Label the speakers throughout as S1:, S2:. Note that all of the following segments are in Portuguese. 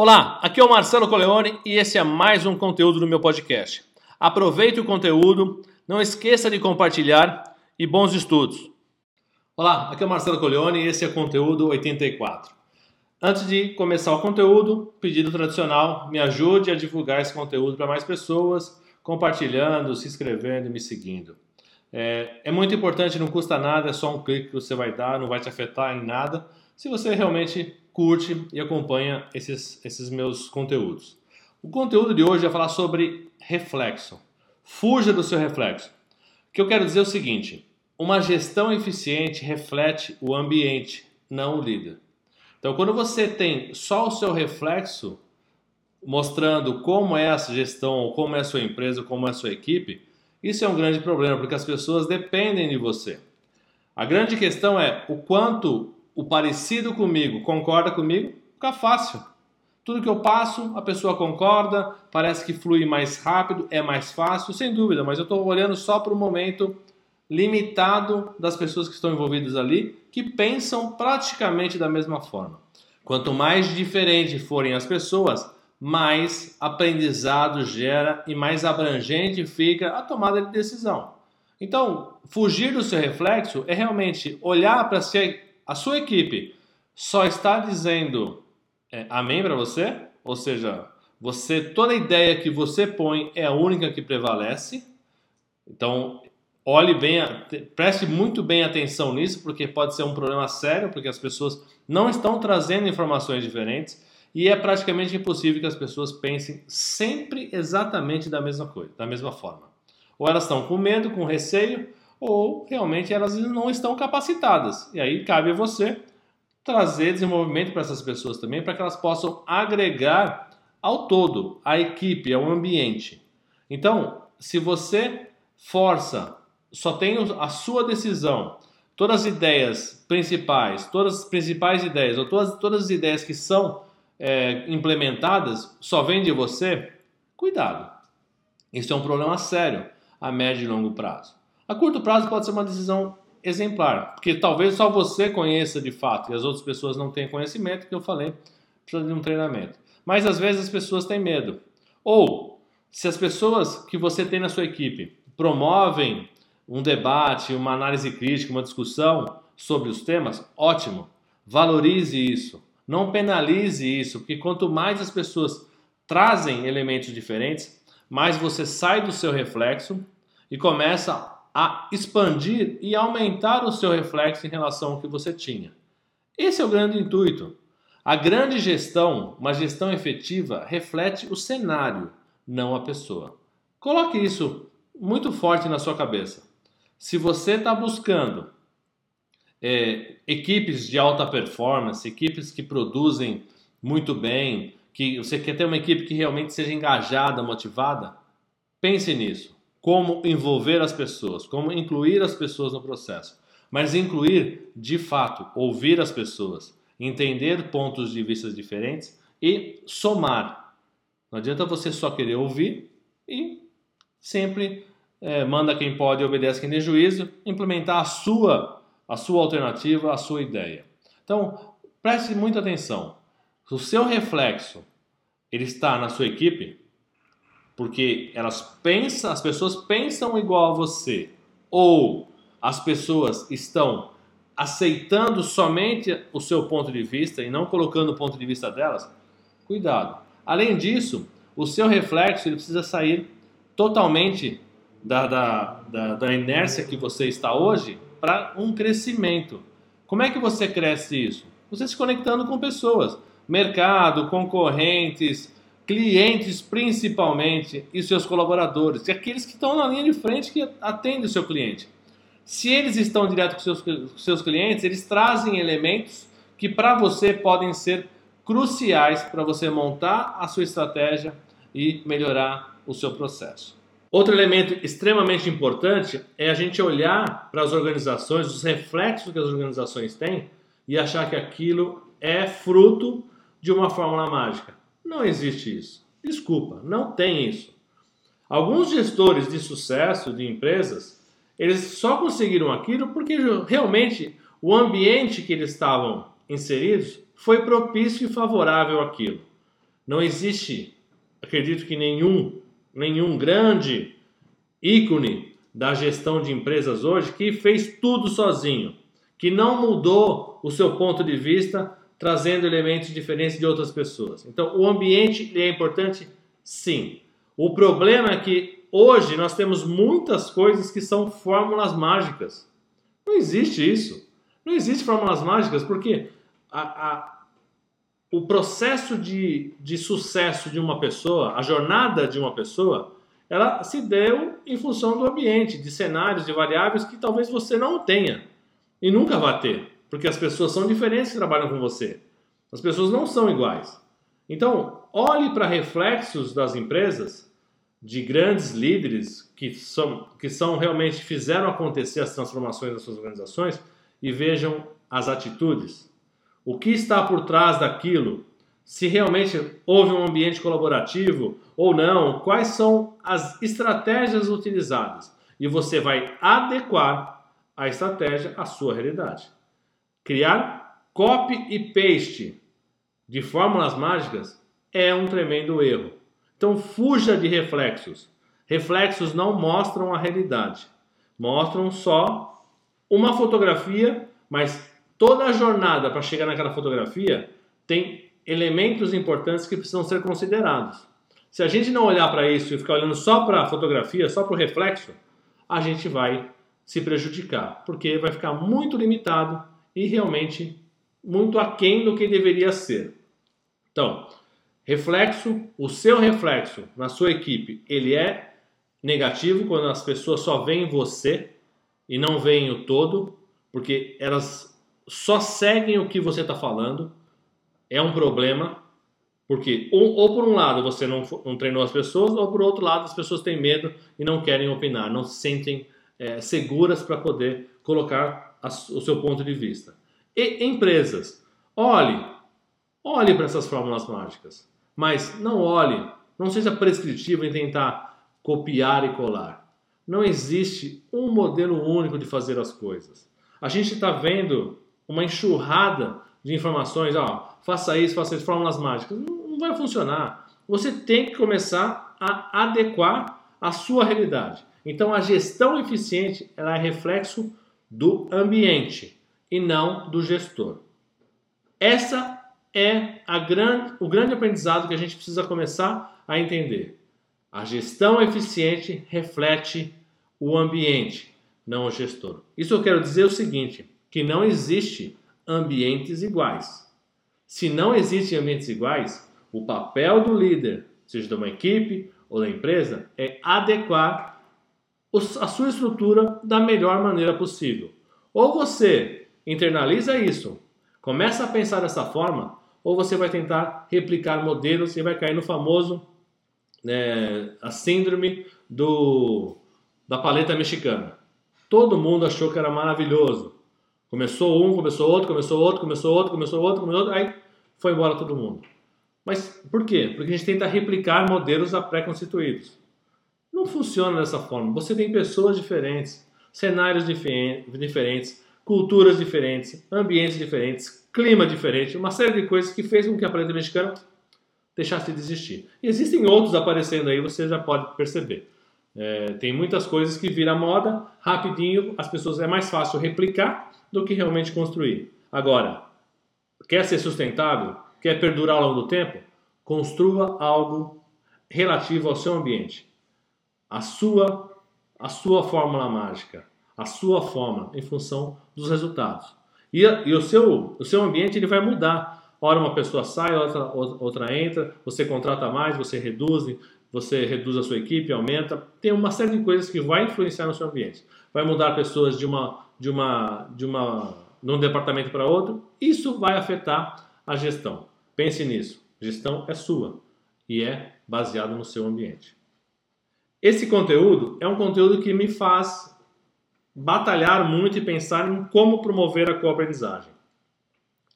S1: Olá, aqui é o Marcelo Coleone e esse é mais um conteúdo do meu podcast. Aproveite o conteúdo, não esqueça de compartilhar e bons estudos. Olá, aqui é o Marcelo Coleone e esse é o conteúdo 84. Antes de começar o conteúdo, pedido tradicional, me ajude a divulgar esse conteúdo para mais pessoas, compartilhando, se inscrevendo e me seguindo. É, é, muito importante, não custa nada, é só um clique que você vai dar, não vai te afetar em nada, se você realmente curte e acompanha esses, esses meus conteúdos. O conteúdo de hoje é falar sobre reflexo. Fuja do seu reflexo. O que eu quero dizer é o seguinte: uma gestão eficiente reflete o ambiente, não o líder. Então, quando você tem só o seu reflexo mostrando como é essa gestão, como é a sua empresa, como é a sua equipe, isso é um grande problema, porque as pessoas dependem de você. A grande questão é o quanto o parecido comigo concorda comigo, fica fácil. Tudo que eu passo, a pessoa concorda, parece que flui mais rápido, é mais fácil, sem dúvida, mas eu estou olhando só para o momento limitado das pessoas que estão envolvidas ali, que pensam praticamente da mesma forma. Quanto mais diferente forem as pessoas, mais aprendizado gera e mais abrangente fica a tomada de decisão. Então, fugir do seu reflexo é realmente olhar para si a sua equipe só está dizendo é, amém para você, ou seja, você toda ideia que você põe é a única que prevalece. Então, olhe bem, preste muito bem atenção nisso, porque pode ser um problema sério, porque as pessoas não estão trazendo informações diferentes e é praticamente impossível que as pessoas pensem sempre exatamente da mesma coisa, da mesma forma. Ou elas estão com medo, com receio, ou realmente elas não estão capacitadas. E aí cabe a você trazer desenvolvimento para essas pessoas também, para que elas possam agregar ao todo, à equipe, ao ambiente. Então, se você força, só tem a sua decisão, todas as ideias principais, todas as principais ideias, ou todas, todas as ideias que são é, implementadas, só vem de você, cuidado. Isso é um problema sério a médio e longo prazo. A curto prazo pode ser uma decisão exemplar, porque talvez só você conheça de fato e as outras pessoas não tenham conhecimento, que eu falei, precisa de um treinamento. Mas às vezes as pessoas têm medo. Ou, se as pessoas que você tem na sua equipe promovem um debate, uma análise crítica, uma discussão sobre os temas, ótimo. Valorize isso. Não penalize isso, porque quanto mais as pessoas trazem elementos diferentes, mais você sai do seu reflexo e começa a expandir e aumentar o seu reflexo em relação ao que você tinha. Esse é o grande intuito. A grande gestão, uma gestão efetiva, reflete o cenário, não a pessoa. Coloque isso muito forte na sua cabeça. Se você está buscando é, equipes de alta performance, equipes que produzem muito bem, que você quer ter uma equipe que realmente seja engajada, motivada, pense nisso como envolver as pessoas, como incluir as pessoas no processo. Mas incluir de fato, ouvir as pessoas, entender pontos de vista diferentes e somar. Não adianta você só querer ouvir e sempre é, manda quem pode e obedece quem tem juízo, implementar a sua, a sua alternativa, a sua ideia. Então, preste muita atenção. O seu reflexo ele está na sua equipe, porque elas pensam, as pessoas pensam igual a você, ou as pessoas estão aceitando somente o seu ponto de vista e não colocando o ponto de vista delas, cuidado. Além disso, o seu reflexo ele precisa sair totalmente da, da, da, da inércia que você está hoje para um crescimento. Como é que você cresce isso? Você se conectando com pessoas, mercado, concorrentes, clientes principalmente e seus colaboradores, e aqueles que estão na linha de frente que atendem o seu cliente. Se eles estão direto com seus, com seus clientes, eles trazem elementos que para você podem ser cruciais para você montar a sua estratégia e melhorar o seu processo. Outro elemento extremamente importante é a gente olhar para as organizações, os reflexos que as organizações têm e achar que aquilo é fruto de uma fórmula mágica. Não existe isso. Desculpa, não tem isso. Alguns gestores de sucesso de empresas, eles só conseguiram aquilo porque realmente o ambiente que eles estavam inseridos foi propício e favorável àquilo. Não existe, acredito que nenhum, nenhum grande ícone da gestão de empresas hoje que fez tudo sozinho, que não mudou o seu ponto de vista trazendo elementos diferentes de outras pessoas. Então, o ambiente é importante, sim. O problema é que hoje nós temos muitas coisas que são fórmulas mágicas. Não existe isso. Não existe fórmulas mágicas porque a, a, o processo de, de sucesso de uma pessoa, a jornada de uma pessoa, ela se deu em função do ambiente, de cenários, de variáveis que talvez você não tenha e nunca vá ter. Porque as pessoas são diferentes que trabalham com você. As pessoas não são iguais. Então, olhe para reflexos das empresas, de grandes líderes que são, que são realmente fizeram acontecer as transformações das suas organizações e vejam as atitudes. O que está por trás daquilo? Se realmente houve um ambiente colaborativo ou não? Quais são as estratégias utilizadas? E você vai adequar a estratégia à sua realidade. Criar copy e paste de fórmulas mágicas é um tremendo erro. Então fuja de reflexos. Reflexos não mostram a realidade, mostram só uma fotografia, mas toda a jornada para chegar naquela fotografia tem elementos importantes que precisam ser considerados. Se a gente não olhar para isso e ficar olhando só para a fotografia, só para o reflexo, a gente vai se prejudicar, porque vai ficar muito limitado e realmente muito aquém do que deveria ser. Então, reflexo, o seu reflexo na sua equipe, ele é negativo quando as pessoas só veem você e não veem o todo, porque elas só seguem o que você está falando. É um problema, porque ou, ou, por um lado você não, não treinou as pessoas, ou por outro lado as pessoas têm medo e não querem opinar, não se sentem é, seguras para poder colocar a, o seu ponto de vista. E empresas, olhe, olhe para essas fórmulas mágicas, mas não olhe, não seja prescritivo em tentar copiar e colar. Não existe um modelo único de fazer as coisas. A gente está vendo uma enxurrada de informações, ó, faça isso, faça isso, fórmulas mágicas. Não, não vai funcionar. Você tem que começar a adequar a sua realidade. Então a gestão eficiente ela é reflexo do ambiente e não do gestor. Essa é grande, o grande aprendizado que a gente precisa começar a entender. A gestão eficiente reflete o ambiente, não o gestor. Isso eu quero dizer o seguinte, que não existe ambientes iguais. Se não existem ambientes iguais, o papel do líder, seja de uma equipe ou da empresa, é adequar a sua estrutura da melhor maneira possível. Ou você internaliza isso, começa a pensar dessa forma, ou você vai tentar replicar modelos e vai cair no famoso né, a síndrome do, da paleta mexicana. Todo mundo achou que era maravilhoso. Começou um, começou outro, começou outro, começou outro, começou outro, começou outro, aí foi embora todo mundo. Mas por quê? Porque a gente tenta replicar modelos pré-constituídos. Não funciona dessa forma. Você tem pessoas diferentes, cenários diferentes, culturas diferentes, ambientes diferentes, clima diferente, uma série de coisas que fez com que a paleta mexicana deixasse de existir. E existem outros aparecendo aí, você já pode perceber. É, tem muitas coisas que viram moda, rapidinho, as pessoas é mais fácil replicar do que realmente construir. Agora, quer ser sustentável, quer perdurar ao longo do tempo, construa algo relativo ao seu ambiente. A sua, a sua fórmula mágica a sua forma em função dos resultados. E, e o, seu, o seu ambiente ele vai mudar. Ora uma pessoa sai, outra, outra entra, você contrata mais, você reduz, você reduz a sua equipe, aumenta. Tem uma série de coisas que vai influenciar no seu ambiente. Vai mudar pessoas de uma de uma de uma de um departamento para outro. Isso vai afetar a gestão. Pense nisso. Gestão é sua e é baseado no seu ambiente. Esse conteúdo é um conteúdo que me faz batalhar muito e pensar em como promover a co-aprendizagem.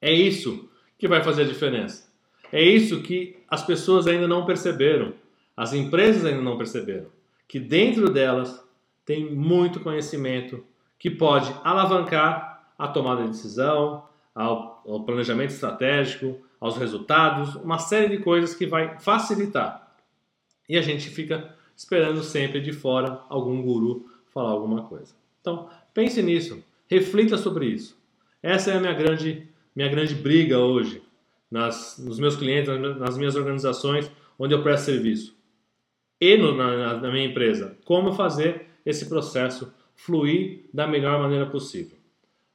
S1: É isso que vai fazer a diferença. É isso que as pessoas ainda não perceberam, as empresas ainda não perceberam, que dentro delas tem muito conhecimento que pode alavancar a tomada de decisão, ao, ao planejamento estratégico, aos resultados, uma série de coisas que vai facilitar. E a gente fica esperando sempre de fora algum guru falar alguma coisa. Então, pense nisso, reflita sobre isso. Essa é a minha grande, minha grande briga hoje nas, nos meus clientes, nas minhas organizações onde eu presto serviço e no, na, na minha empresa. Como fazer esse processo fluir da melhor maneira possível.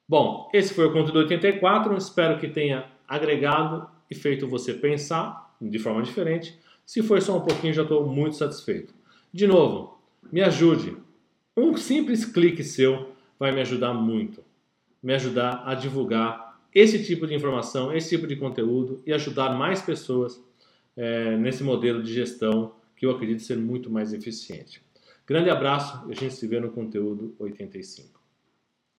S1: Bom, esse foi o conteúdo 84. Espero que tenha agregado e feito você pensar de forma diferente. Se foi só um pouquinho, já estou muito satisfeito. De novo, me ajude. Um simples clique seu vai me ajudar muito. Me ajudar a divulgar esse tipo de informação, esse tipo de conteúdo e ajudar mais pessoas é, nesse modelo de gestão que eu acredito ser muito mais eficiente. Grande abraço e a gente se vê no conteúdo 85.